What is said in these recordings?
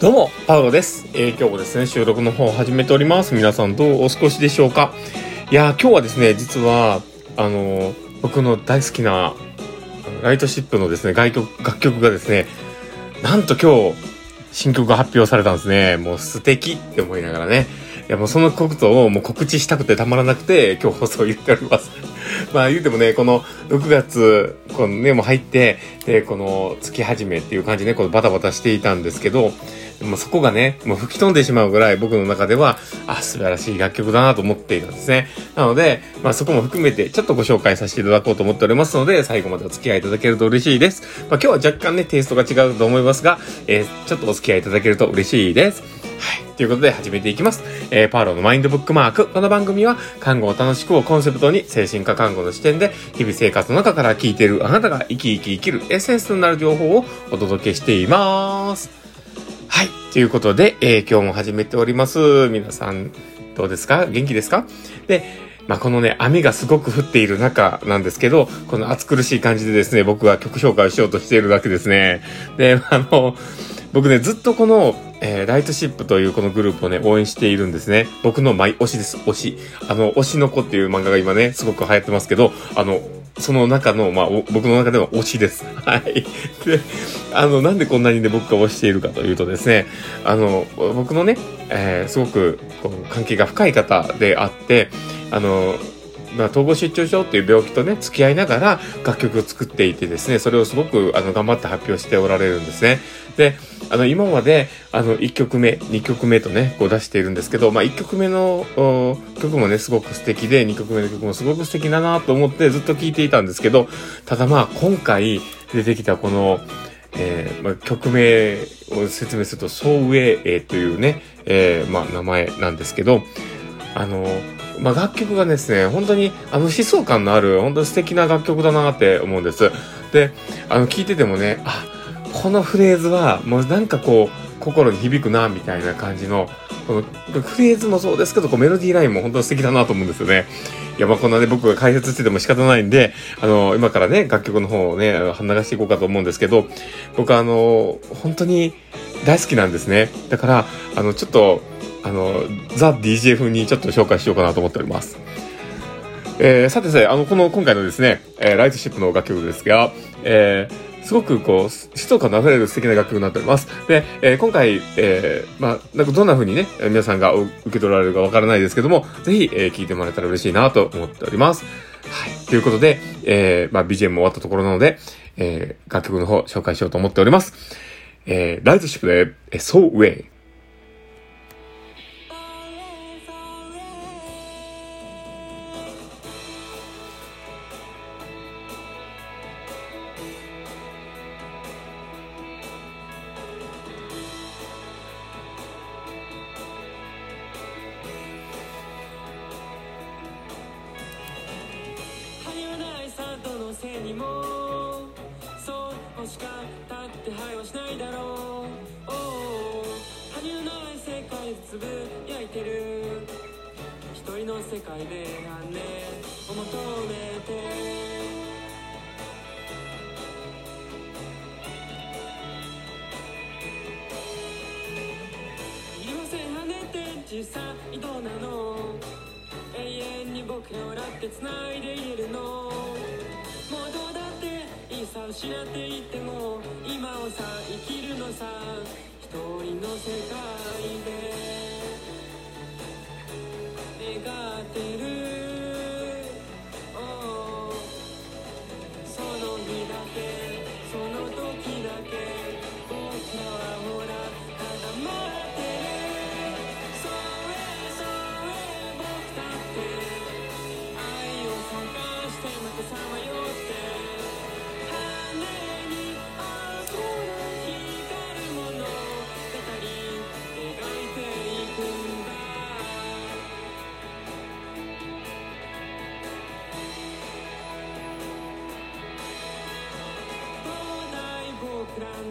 どうも、パウロです。えー、今日もですね、収録の方を始めております。皆さんどうお過ごしでしょうか？いや今日はですね、実は、あのー、僕の大好きな、ライトシップのですね、楽曲、楽曲がですね、なんと今日、新曲が発表されたんですね。もう素敵って思いながらね。いやもうそのことをもう告知したくてたまらなくて、今日放送言っております。まあ言うてもね、この6月、このね、もう入って、で、この月始めっていう感じで、このバタバタしていたんですけど、もそこがね、もう吹き飛んでしまうぐらい僕の中では、あ、素晴らしい楽曲だなと思っているんですね。なので、まあそこも含めてちょっとご紹介させていただこうと思っておりますので、最後までお付き合いいただけると嬉しいです。まあ今日は若干ね、テイストが違うと思いますが、えー、ちょっとお付き合いいただけると嬉しいです。はい。ということで始めていきます。えー、パーロのマインドブックマーク。この番組は、看護を楽しくをコンセプトに、精神科看護の視点で、日々生活の中から聞いているあなたが生き生き生きるエッセンスとなる情報をお届けしています。はい。ということで、えー、今日も始めております。皆さん、どうですか？元気ですか？で、まあ、このね、雨がすごく降っている中なんですけど、この暑苦しい感じでですね、僕は曲紹介をしようとしているわけですね。で、あの、僕ね、ずっとこの、えー、ライトシップというこのグループをね、応援しているんですね。僕のマイ推しです、推し。あの、推しの子っていう漫画が今ね、すごく流行ってますけど、あの、その中の、まあ、僕の中では推しです。はい。で、あの、なんでこんなにね、僕が推しているかというとですね、あの、僕のね、えー、すごく、こう、関係が深い方であって、あの、まあ、統合失調症っていう病気とね、付き合いながら楽曲を作っていてですね、それをすごく、あの、頑張って発表しておられるんですね。で、あの、今まで、あの、1曲目、2曲目とね、こう出しているんですけど、まあ、1曲目の曲もね、すごく素敵で、2曲目の曲もすごく素敵だなと思ってずっと聴いていたんですけど、ただまあ、今回出てきたこの、えーまあ、曲名を説明すると、ソウェイ、えー、というね、えー、まあ、名前なんですけど、あの、まあ、楽曲がですね、本当に、あの、思想感のある、本当に素敵な楽曲だなって思うんです。で、あの、聴いててもね、あ、このフレーズは、もうなんかこう、心に響くな、みたいな感じの、このフレーズもそうですけど、こうメロディーラインも本当に素敵だなと思うんですよね。いや、まあこんなね、僕が解説してても仕方ないんで、あの、今からね、楽曲の方をね、流していこうかと思うんですけど、僕はあの、本当に大好きなんですね。だから、あの、ちょっと、あの、ザ・ DJ 風にちょっと紹介しようかなと思っております。えー、さてさ、あの、この、今回のですね、えー、ライトシップの楽曲ですが、えー、すごくこう、疾走感の溢れる素敵な楽曲になっております。で、えー、今回、えー、まあ、なんかどんな風にね、皆さんが受け取られるかわからないですけども、ぜひ、えー、聞いてもらえたら嬉しいなと思っております。はい。ということで、えー、まあ、BGM も終わったところなので、えー、楽曲の方紹介しようと思っております。えー、ライトシップで、えー、So Way。にもそうしか立ってはいはしないだろう。おお羽のない世界でつぶやいてる。一人の世界で反例を求めて。小さいどうなの。永遠に僕ら笑って繋いでいるの。失っていっても今をさ生きるのさ。一人の世界で。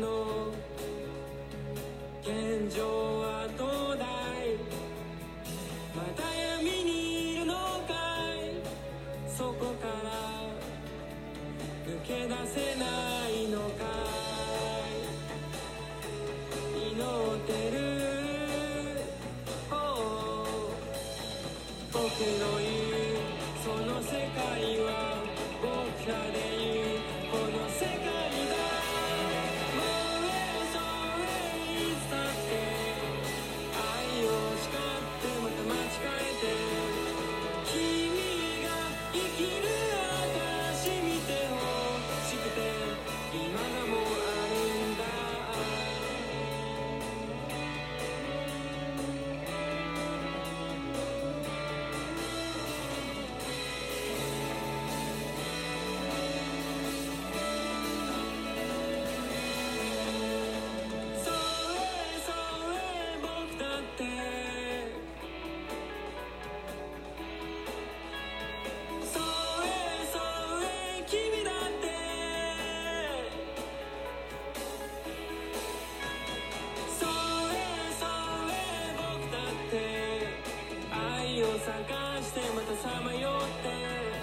の現状はどうだい？また闇にいるのかい？そこからけ出せないのかい？祈ってる。僕の探してまたさまよって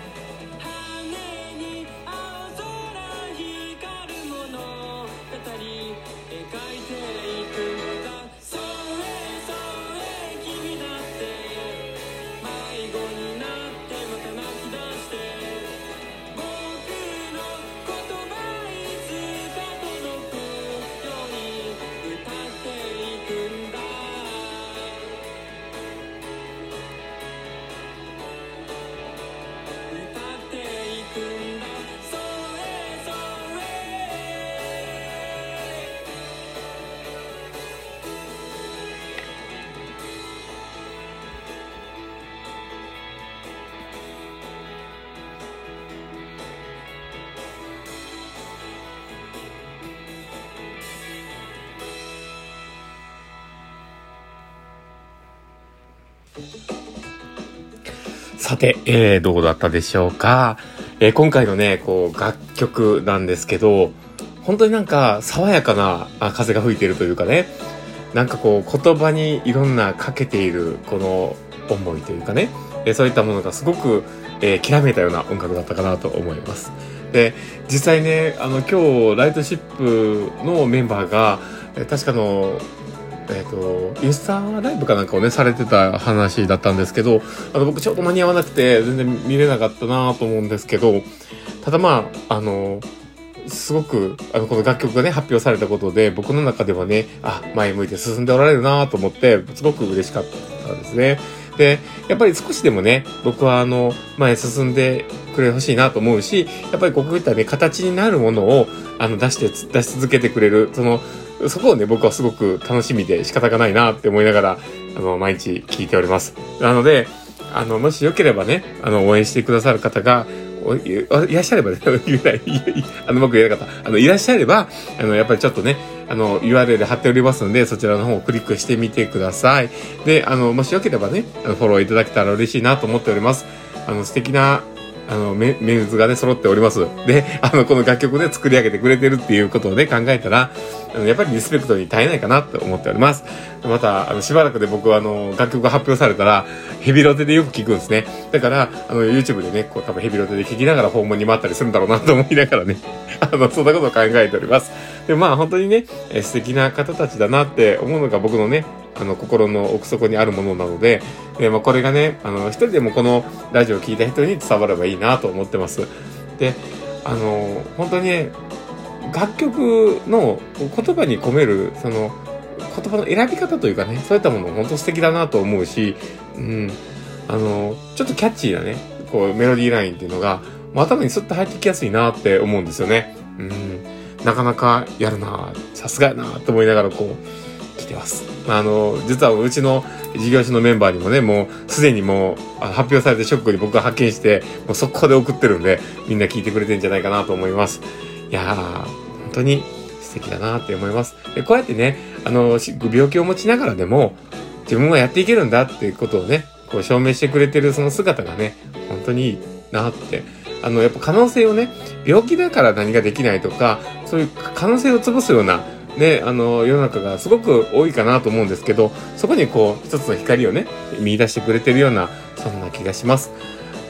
さて、えー、どうだったでしょうか？えー今回のね、こう、楽曲なんですけど、本当になんか、爽やかなあ風が吹いているというかね、なんかこう、言葉にいろんなかけている、この思いというかね、えーそういったものがすごく、えー、きらめいたような音楽だったかなと思います。で、実際ね、あの、今日、ライトシップのメンバーが、え確かの、えっ、と、インスタライブかなんかをね、されてた話だったんですけど、あの、僕ちょっと間に合わなくて、全然見れなかったなと思うんですけど、ただまあ、あの、すごく、あの、この楽曲がね、発表されたことで、僕の中ではね、あ、前向いて進んでおられるなと思って、すごく嬉しかったですね。で、やっぱり少しでもね、僕はあの、前進んでくれほしいなと思うし、やっぱりこういったね、形になるものを、あの、出して、出し続けてくれる、その、そこをね、僕はすごく楽しみで仕方がないなって思いながら、あの、毎日聞いております。なので、あの、もしよければね、あの、応援してくださる方が、いらっしゃればね、言えない、いいあの、僕言えなかった。あの、いらっしゃれば、あの、やっぱりちょっとね、あの、URL 貼っておりますので、そちらの方をクリックしてみてください。で、あの、もしよければね、あの、フォローいただけたら嬉しいなと思っております。あの、素敵な、あの、メメンズがね、揃っております。で、あの、この楽曲で作り上げてくれてるっていうことをね、考えたら、あのやっぱりリスペクトに耐えないかなって思っております。また、あの、しばらくで僕はあの、楽曲が発表されたら、ヘビロテでよく聞くんですね。だから、あの、YouTube でね、こう多分ヘビロテで聞きながら訪問に回ったりするんだろうなと思いながらね、あの、そんなことを考えております。で、まあ本当にね、え素敵な方たちだなって思うのが僕のね、あの、心の奥底にあるものなので、で、まあこれがね、あの、一人でもこのラジオを聞いた人に伝わればいいなと思ってます。で、あの、本当にね、楽曲の言葉に込める、その、言葉の選び方というかね、そういったもの本当素敵だなと思うし、うん、あの、ちょっとキャッチーなね、こうメロディーラインっていうのが、頭にスッと入ってきやすいなって思うんですよね。うん、なかなかやるなさすがやなと思いながらこう、来てます。あの、実はうちの事業所のメンバーにもね、もうすでにもう発表されてショックに僕が発見して、もう速攻で送ってるんで、みんな聞いてくれてんじゃないかなと思います。いやー、本当に素敵だなって思います。で、こうやってね、あの、病気を持ちながらでも、自分はやっていけるんだっていうことをね、こう証明してくれてるその姿がね、本当にいいなって。あの、やっぱ可能性をね、病気だから何ができないとか、そういう可能性を潰すような、ね、あの、世の中がすごく多いかなと思うんですけど、そこにこう、一つの光をね、見出してくれてるような、そんな気がします。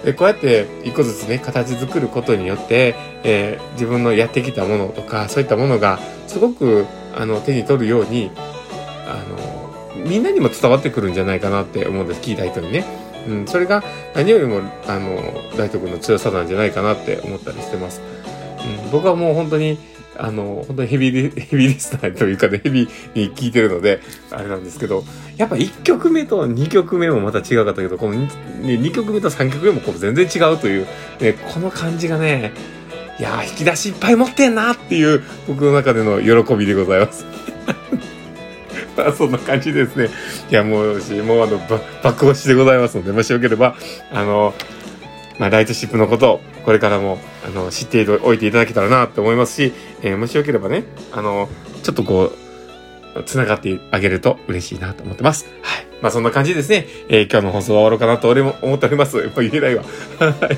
で、こうやって一個ずつね、形作ることによって、えー自分のやってきたものとか、そういったものが、すごく、あの、手に取るように、あの、みんなにも伝わってくるんじゃないかなって思うんです。聞いた人にね。うん、それが何よりも、あの、大徳の強さなんじゃないかなって思ったりしてます。うん、僕はもう本当に、あの、本当にヘビ、ヘビーリスナーというかね、ヘビに聞いてるので、あれなんですけど、やっぱ1曲目と2曲目もまた違うかったけど、この 2, 2曲目と3曲目もこう全然違うという、ね、この感じがね、いやー、引き出しいっぱい持ってんなっていう、僕の中での喜びでございます。まあ、そんな感じですね。いや、もう、もうあの、ば爆押しでございますので、もしよければ、あの、まあ、ライトシップのことを、これからも、あの、知っておいていただけたらなと思いますし、えーもしよければね、あの、ちょっとこう、繋がってあげると嬉しいなと思ってます。はい。まあそんな感じですね、えー今日の放送は終わろうかなと俺も思っております。やっぱ言えないわ。はい。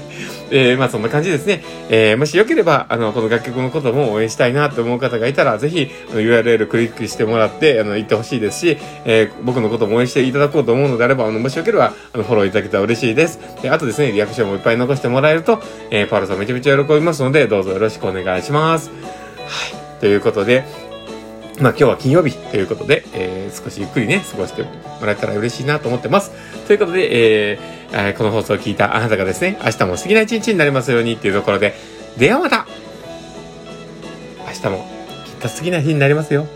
えーまあそんな感じですね。えーもしよければ、あの、この楽曲のことも応援したいなと思う方がいたら、ぜひ、URL クリックしてもらって、あの、行ってほしいですし、えー僕のことも応援していただこうと思うのであれば、あの、もしよければ、あの、フォローいただけたら嬉しいです。で、あとですね、リアクションもいっぱい残してもらえると、えーパウロさんめちゃめちゃ喜びますので、どうぞよろしくお願いします。はい。ということで、まあ今日は金曜日ということで、えー少しゆっくりね、過ごしてもらえたら嬉しいなと思ってます。ということで、えーこの放送を聞いたあなたがですね、明日も素敵な一日になりますようにっていうところで、ではまた明日もきっと好きな日になりますよ。